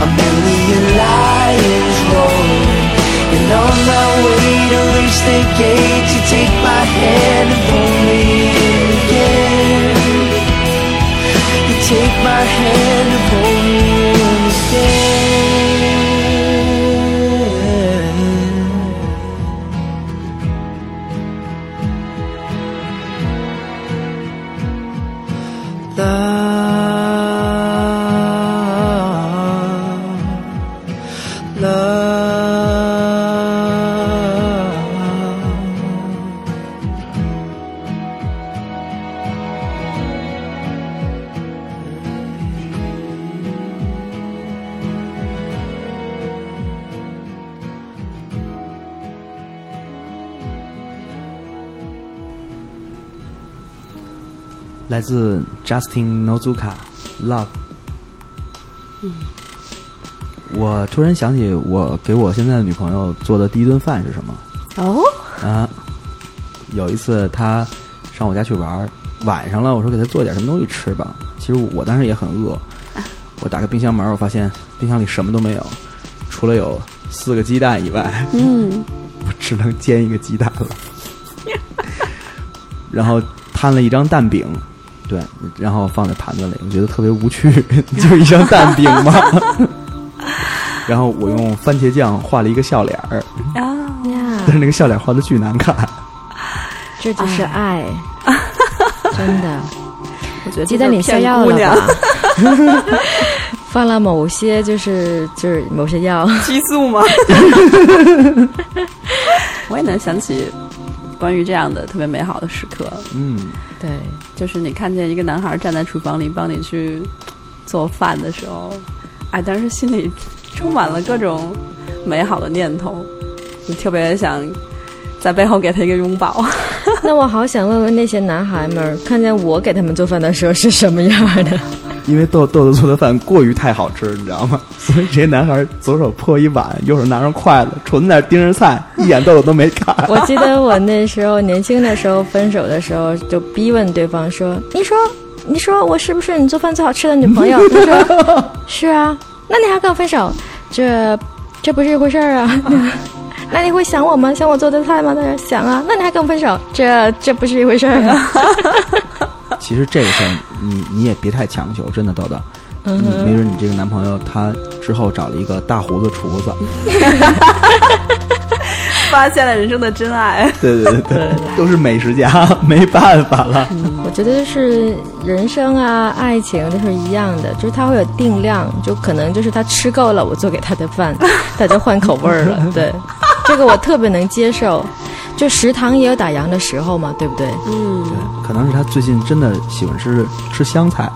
A million lions roaring And on my way to reach the gate. You take my hand and pull me in again. You take my hand and pull 来自 Justin Nozuka Love。我突然想起，我给我现在的女朋友做的第一顿饭是什么？哦，啊，有一次她上我家去玩儿，晚上了，我说给她做点什么东西吃吧。其实我当时也很饿，我打开冰箱门，我发现冰箱里什么都没有，除了有四个鸡蛋以外，嗯，我只能煎一个鸡蛋了。然后摊了一张蛋饼，对，然后放在盘子里，我觉得特别无趣，就一张蛋饼嘛。然后我用番茄酱画了一个笑脸儿，啊，呀但，是那个笑脸画的巨难看。这就是爱，真的。我觉得鸡蛋里下药了吧？放了某些就是就是某些药，激素吗？我也能想起关于这样的特别美好的时刻，嗯，对，就是你看见一个男孩站在厨房里帮你去做饭的时候，哎，当时心里充满了各种美好的念头，你特别想在背后给他一个拥抱。那我好想问问那些男孩们，看见我给他们做饭的时候是什么样的？因为豆豆豆做的饭过于太好吃，你知道吗？所以这些男孩左手破一碗，右手拿上筷子，纯在那儿盯着菜，一眼豆豆都没看。我记得我那时候年轻的时候，分手的时候就逼问对方说：“你说，你说我是不是你做饭最好吃的女朋友？”他说：“ 是啊。”那你还跟我分手？这这不是一回事儿啊！那你会想我吗？想我做的菜吗？他说想啊。那你还跟我分手？这这不是一回事儿啊！其实这个事儿，你你也别太强求，真的豆豆。嗯没准你这个男朋友他之后找了一个大胡子厨子，发现了人生的真爱。对对对对，都是美食家，没办法了。我觉得就是人生啊，爱情都是一样的，就是他会有定量，就可能就是他吃够了我做给他的饭，他就换口味儿了。对，这个我特别能接受。就食堂也有打烊的时候嘛，对不对？嗯，对，可能是他最近真的喜欢吃吃湘菜，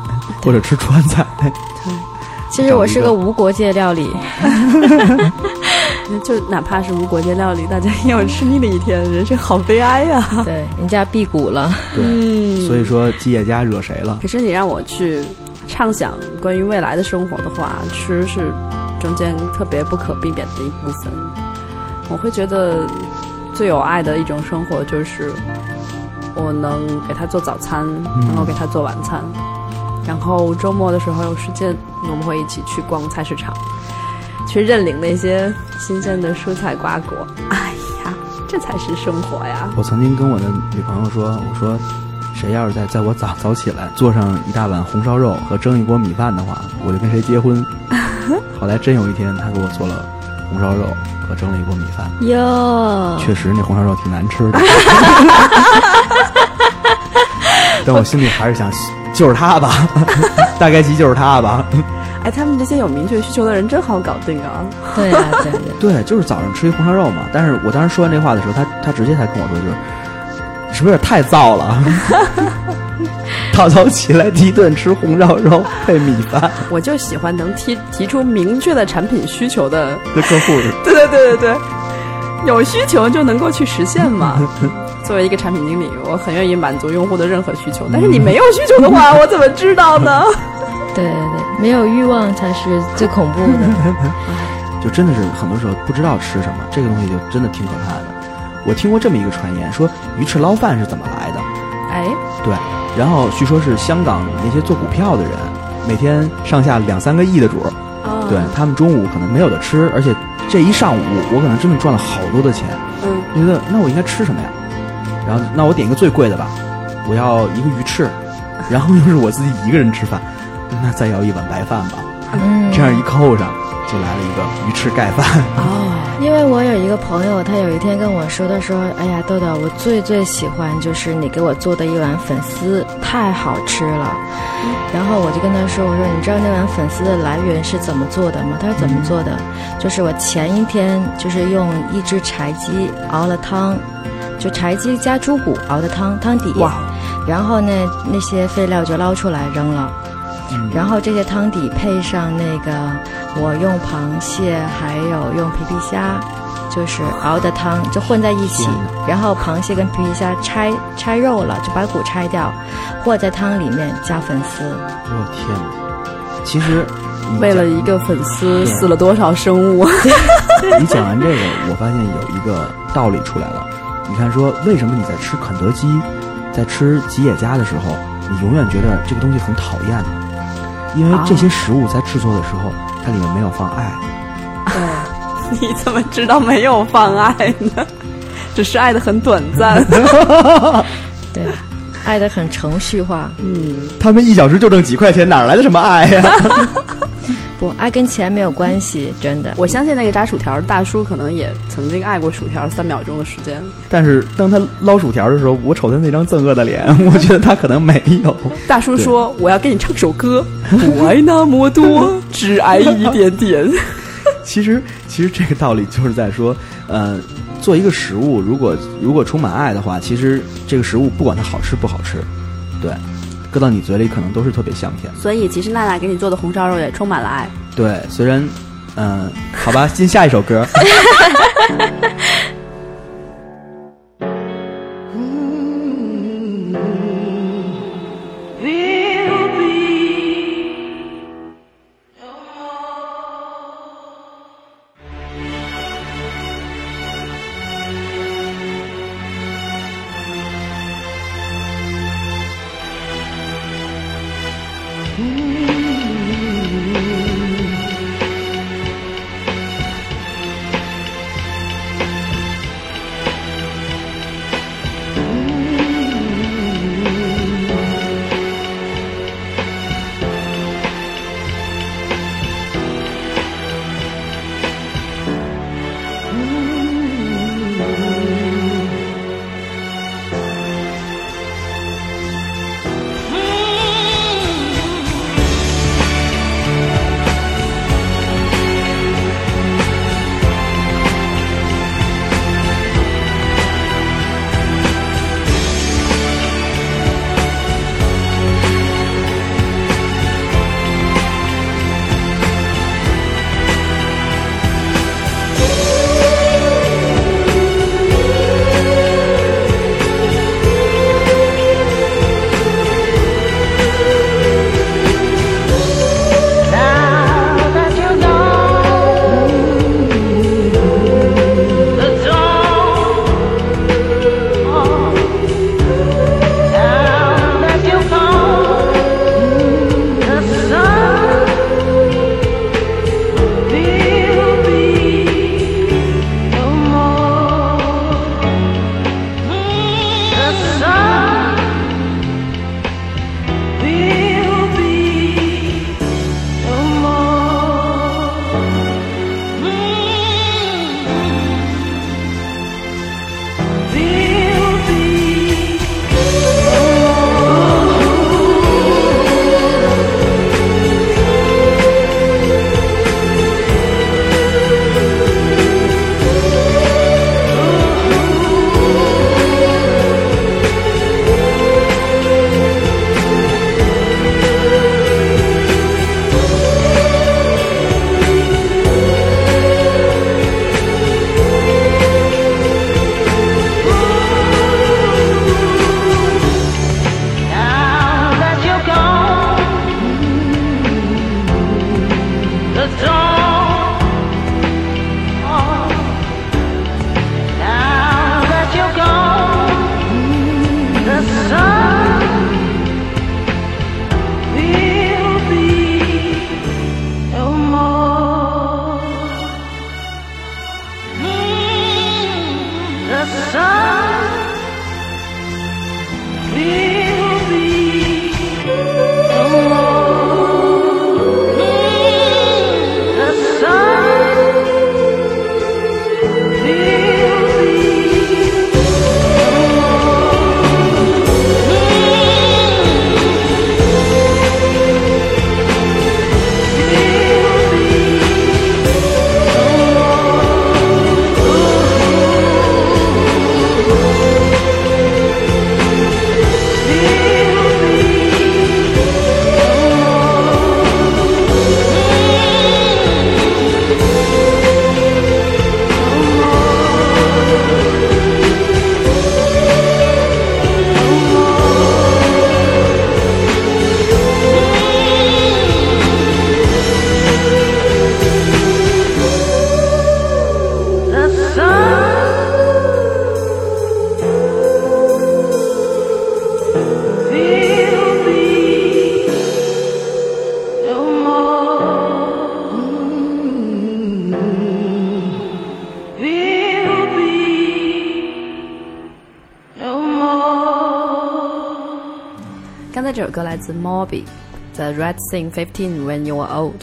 或者吃川菜。对其实我是个无国界料理，就哪怕是无国界料理，大家也有吃腻的一天，人生好悲哀呀、对，人家辟谷了。对，所以说吉野家惹谁了？可是你让我去畅想关于未来的生活的话，吃是中间特别不可避免的一部分。我会觉得最有爱的一种生活就是我能给他做早餐，然后给他做晚餐，然后周末的时候有时间，我们会一起去逛菜市场，去认领那些新鲜的蔬菜瓜果。哎呀，这才是生活呀！我曾经跟我的女朋友说，我说谁要是在在我早早起来做上一大碗红烧肉和蒸一锅米饭的话，我就跟谁结婚。后来真有一天，他给我做了红烧肉和蒸了一锅米饭，哟，确实那红烧肉挺难吃的，但我心里还是想，就是他吧，大概其就是他吧。哎，他们这些有明确需求的人真好搞定啊！对啊、对对。对，就是早上吃一红烧肉嘛。但是我当时说完这话的时候，他他直接才跟我说，就是是不是有点太燥了？早早起来第一顿吃红烧肉配米饭我就喜欢能提提出明确的产品需求的，的客户，对对对对对，有需求就能够去实现嘛。作为一个产品经理，我很愿意满足用户的任何需求，但是你没有需求的话，我怎么知道呢？对对对，没有欲望才是最恐怖的。就真的是很多时候不知道吃什么，这个东西就真的挺可怕的。我听过这么一个传言，说鱼翅捞饭是怎么来的？哎，对，然后据说是香港那些做股票的人，每天上下两三个亿的主儿，哦。对他们中午可能没有的吃，而且这一上午我可能真的赚了好多的钱，嗯，觉得那我应该吃什么呀？然后那我点一个最贵的吧，我要一个鱼翅，然后又是我自己一个人吃饭，那再要一碗白饭吧，嗯，这样一扣上就来了一个鱼翅盖饭。哦，因为我有一个朋友，他有一天跟我说，他说：“哎呀，豆豆，我最最喜欢就是你给我做的一碗粉丝，太好吃了。”然后我就跟他说：“我说你知道那碗粉丝的来源是怎么做的吗？”他说：“怎么做的？就是我前一天就是用一只柴鸡熬了汤，就柴鸡加猪骨熬的汤，汤底。哇，然后呢，那些废料就捞出来扔了。然后这些汤底配上那个我用螃蟹还有用皮皮虾，就是熬的汤，就混在一起。然后螃蟹跟皮皮虾拆拆肉了，就把骨拆掉，和在汤里面加粉丝。我天哪！其实为了一个粉丝死了多少生物？你讲完这个，我发现有一个道理出来了。你看，说为什么你在吃肯德基，在吃吉野家的时候，你永远觉得这个东西很讨厌呢？因为这些食物在制作的时候，它里面没有放爱。对你怎么知道没有放爱呢？只是爱的很短暂。对，爱的很程序化。嗯，他们一小时就挣几块钱，哪来的什么爱呀、不，爱跟钱没有关系，真的。我相信那个炸薯条的大叔可能也曾经爱过薯条三秒钟的时间。但是当他捞薯条的时候，我瞅他那张憎恶的脸，我觉得他可能没有。大叔说：“我要给你唱首歌，不爱那么多，只爱一点点。其实，其实这个道理就是在说，呃，做一个食物，如果如果充满爱的话，其实这个食物不管它好吃不好吃，对，搁到你嘴里可能都是特别香甜。”所以，其实娜娜给你做的红烧肉也充满了爱。对，虽然，嗯、好吧，进下一首歌。自 Moby，《The Red Thing Fifteen When You Are Old》。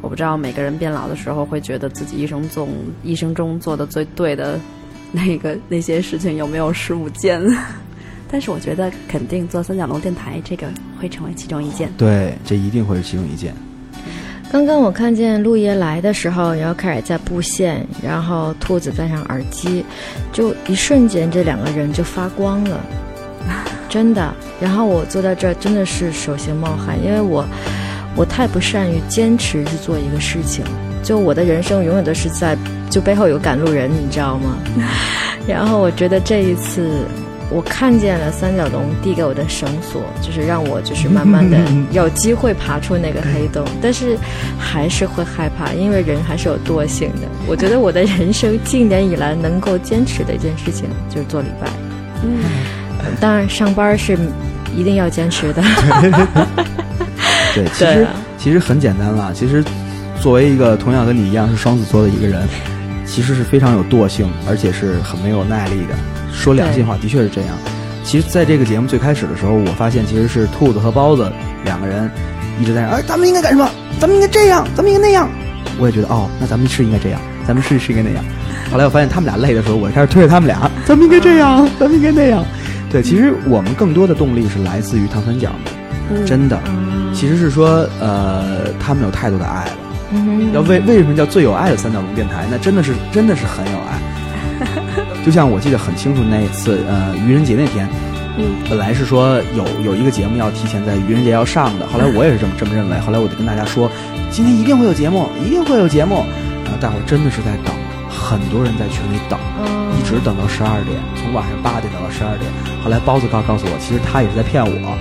我不知道每个人变老的时候，会觉得自己一生中一生中做的最对的那个那些事情有没有十五件？但是我觉得肯定做三角龙电台这个会成为其中一件。对，这一定会是其中一件。刚刚我看见陆爷来的时候，然后开始在布线，然后兔子戴上耳机，就一瞬间这两个人就发光了，真的。然后我坐在这儿真的是手心冒汗，因为我我太不善于坚持去做一个事情，就我的人生永远都是在就背后有赶路人，你知道吗？然后我觉得这一次。我看见了三角龙递给我的绳索，就是让我就是慢慢的有机会爬出那个黑洞，但是还是会害怕，因为人还是有惰性的。我觉得我的人生近年以来能够坚持的一件事情就是做礼拜。嗯，当然上班是一定要坚持的。对，其实其实很简单了。其实作为一个同样跟你一样是双子座的一个人，其实是非常有惰性，而且是很没有耐力的。说良心话，的确是这样。其实，在这个节目最开始的时候，我发现其实是兔子和包子两个人一直在哎，咱们应该干什么？咱们应该这样，咱们应该那样。我也觉得哦，那咱们是应该这样，咱们是是应该那样。后来我发现他们俩累的时候，我开始推着他们俩，咱们应该这样，咱们应该那样。对，其实我们更多的动力是来自于唐三角的，真的，其实是说呃，他们有太多的爱了。要为为什么叫最有爱的三角龙电台？那真的是真的是很有爱。就像我记得很清楚那一次，呃，愚人节那天，嗯，本来是说有有一个节目要提前在愚人节要上的，后来我也是这么这么认为，后来我就跟大家说，今天一定会有节目，一定会有节目，然后大伙真的是在等，很多人在群里等，一直等到十二点，从晚上八点等到十二点，后来包子告告诉我，其实他也是在骗我，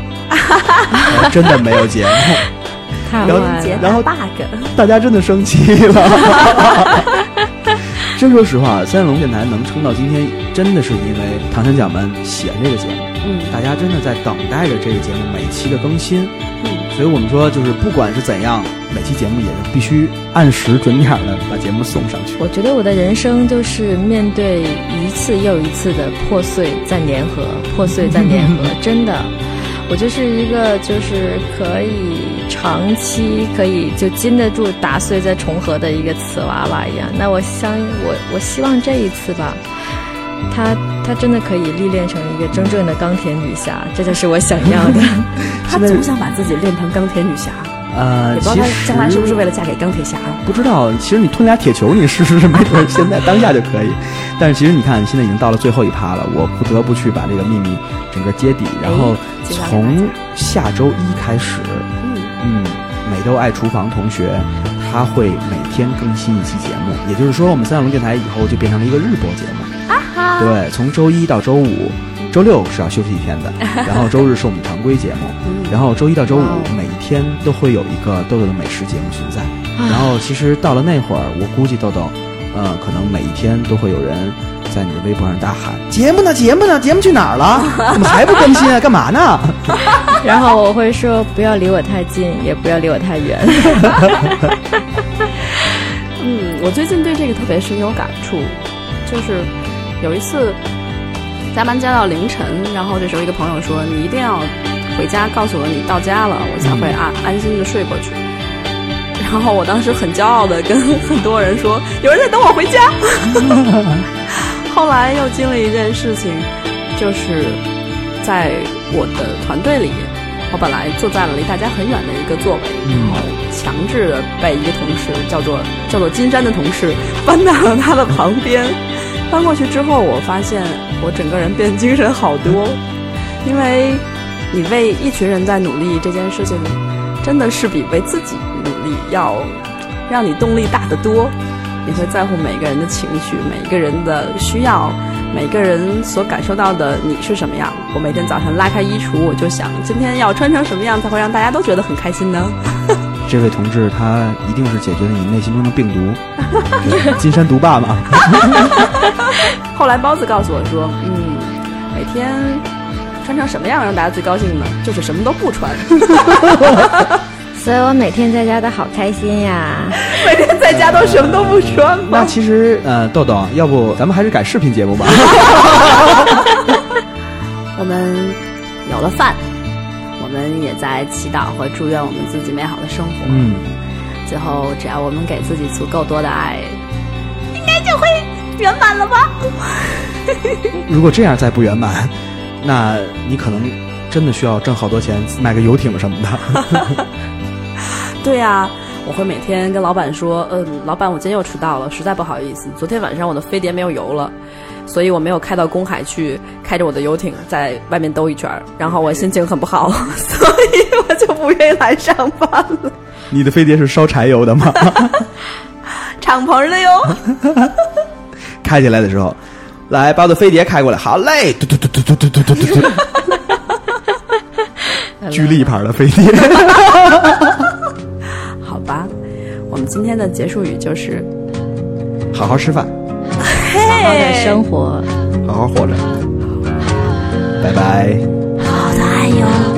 真的没有节目，太然后然后 bug，大家真的生气了。真说实话，三角龙电台能撑到今天，真的是因为唐三角们喜欢这个节目。嗯，大家真的在等待着这个节目每期的更新。嗯，所以我们说，就是不管是怎样，每期节目也是必须按时准点的把节目送上去。我觉得我的人生就是面对一次又一次的破碎再粘合，破碎再粘合，真的。我就是一个就是可以长期可以就经得住打碎再重合的一个瓷娃娃一样。那我相我我希望这一次吧，她她真的可以历练成一个真正的钢铁女侠，这就是我想要的。她总想把自己练成钢铁女侠，呃，也不知道她将来是不是为了嫁给钢铁侠。不知道，其实你吞俩铁球，你试试，没 准现在当下就可以。但是其实你看，现在已经到了最后一趴了，我不得不去把这个秘密整个揭底，然后从下周一开始，嗯，美豆爱厨房同学他会每天更新一期节目，也就是说，我们三角龙电台以后就变成了一个日播节目。对，从周一到周五，周六是要休息一天的，然后周日是我们常规节目，然后周一到周五每一天都会有一个豆豆的美食节目存在。然后其实到了那会儿，我估计豆豆，呃，可能每一天都会有人在你的微博上大喊：“节目呢？节目呢？节目去哪儿了？怎么还不更新啊？干嘛呢？” 然后我会说：“不要离我太近，也不要离我太远。嗯，我最近对这个特别深有感触，就是有一次加班加到凌晨，然后这时候一个朋友说：“你一定要回家，告诉我你到家了，我才会安安心的睡过去。” 然后我当时很骄傲的跟很多人说：“有人在等我回家。”后来又经历一件事情，就是在我的团队里，我本来坐在了离大家很远的一个座位，然后强制的被一个同事叫做叫做金山的同事搬到了他的旁边。搬过去之后，我发现我整个人变精神好多，因为你为一群人在努力这件事情，真的是比为自己努力要让你动力大得多。你会在乎每个人的情绪，每个人的需要，每个人所感受到的你是什么样。我每天早上拉开衣橱，我就想今天要穿成什么样才会让大家都觉得很开心呢？这位同志，他一定是解决了你内心中的病毒，金山毒霸嘛。后来包子告诉我说，嗯，每天穿成什么样让大家最高兴呢？就是什么都不穿。所以我每天在家都好开心呀。每天在家都什么都不穿吗？那其实，呃，豆豆，要不咱们还是改视频节目吧？我们有了饭，我们也在祈祷和祝愿我们自己美好的生活。嗯，最后，只要我们给自己足够多的爱，应该就会圆满了吧？如果这样再不圆满，那你可能真的需要挣好多钱买个游艇什么的。对呀、我会每天跟老板说，嗯，老板，我今天又迟到了，实在不好意思，昨天晚上我的飞碟没有油了，所以我没有开到公海去，开着我的游艇在外面兜一圈儿，然后我心情很不好，所以我就不愿意来上班了。你的飞碟是烧柴油的吗？敞篷的哟，开起来的时候，来把我的飞碟开过来，好嘞，嘟嘟嘟嘟嘟嘟嘟嘟嘟，巨力牌的飞碟。好吧，我们今天的结束语就是，好好吃饭，好好的生活。好好活着，拜拜。好的爱哟。